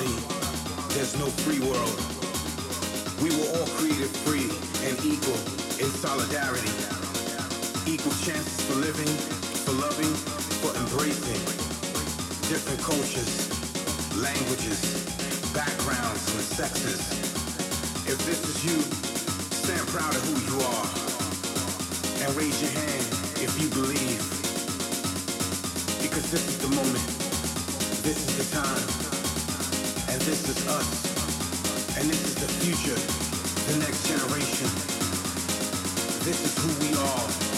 there's no free world. We were all created free and equal in solidarity. Equal chances for living, for loving, for embracing. Different cultures, languages, backgrounds, and sexes. If this is you, stand proud of who you are. And raise your hand if you believe. Because this is the moment. This is the time. And this is us. And this is the future, the next generation. This is who we are.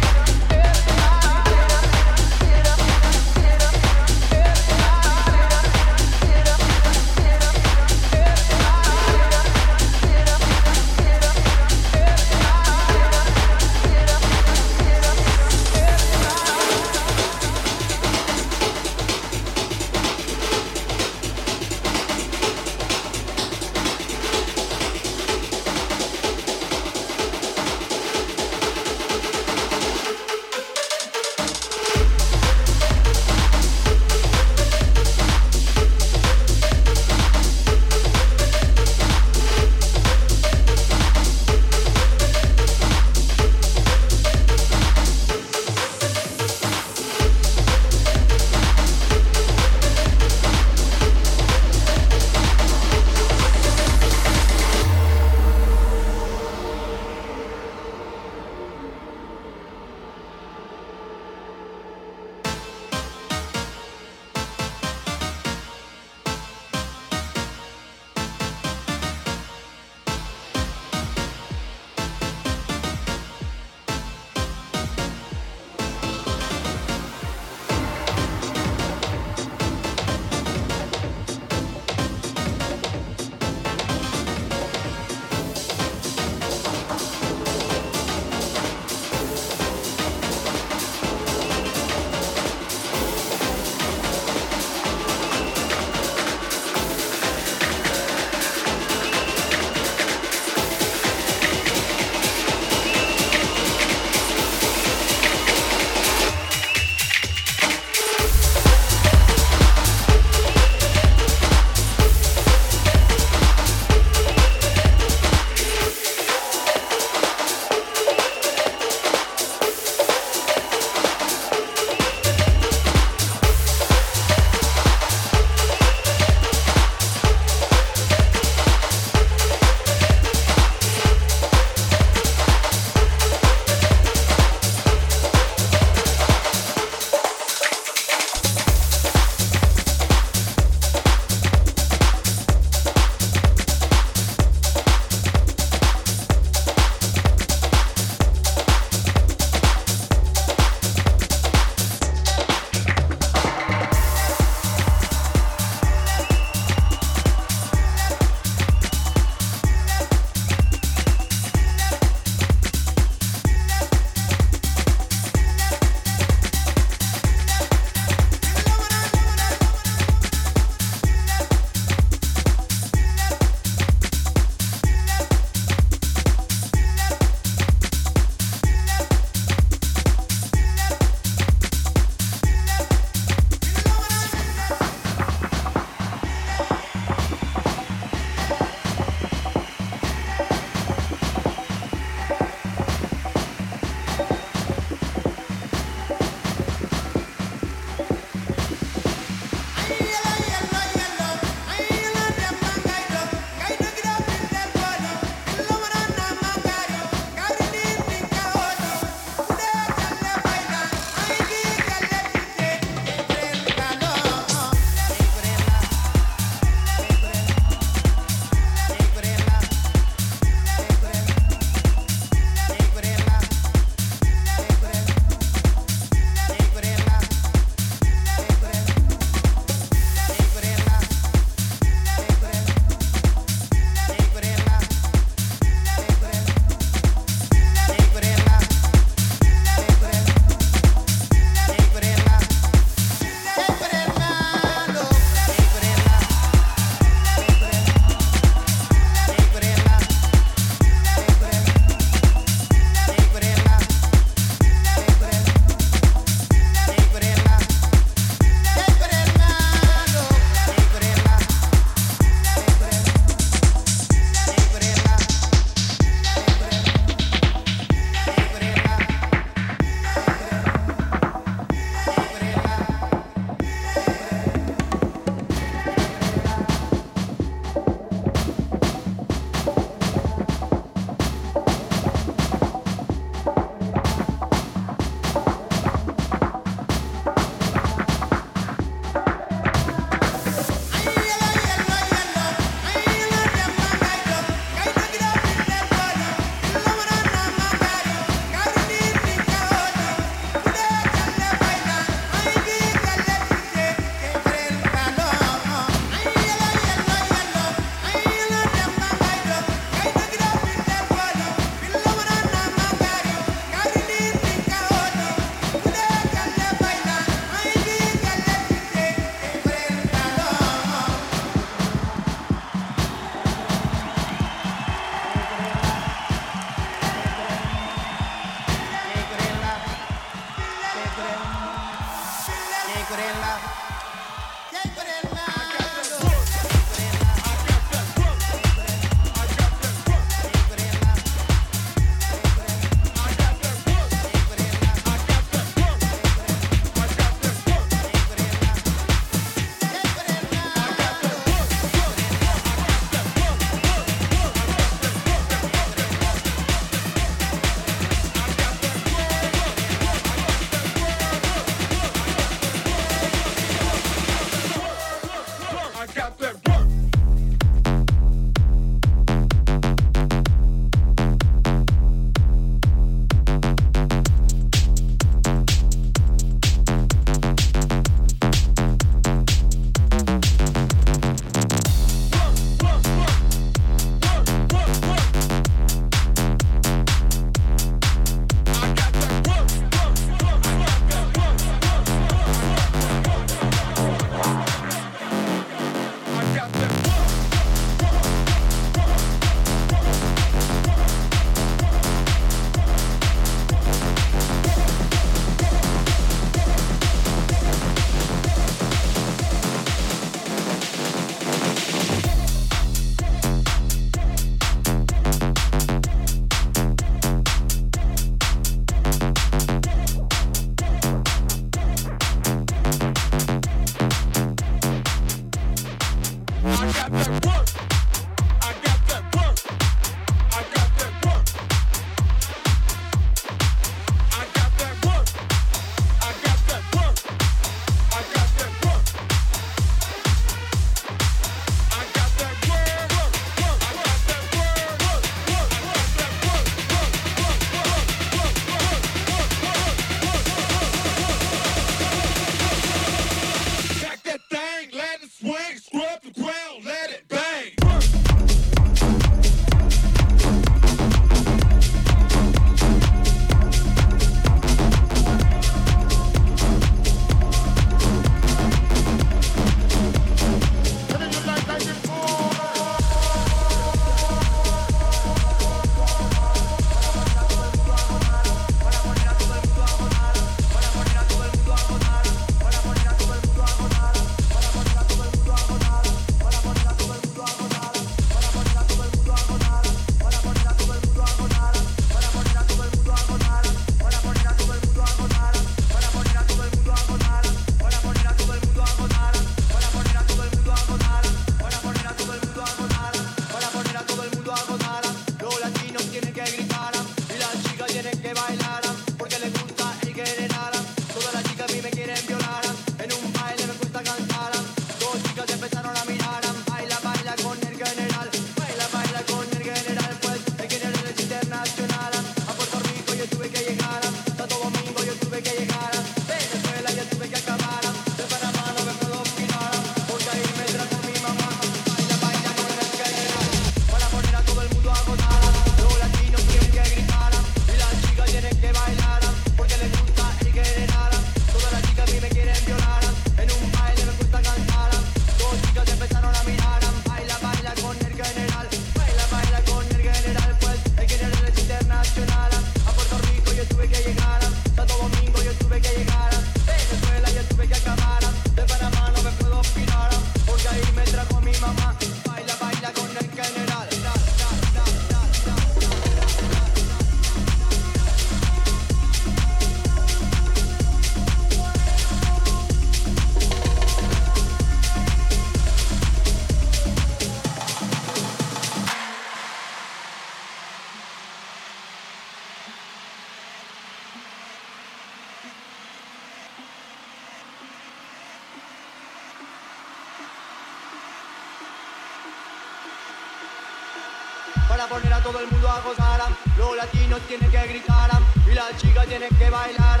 para poner a todo el mundo a gozar. Los latinos tienen que gritar y las chicas tienen que bailar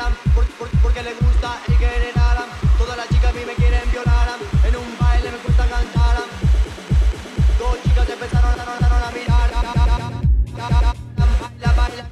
porque les gusta el querer. Todas las chicas a mí me quieren violar, en un baile me gusta cantar. Dos chicas empezaron a, a, a mirar. Baila, baila.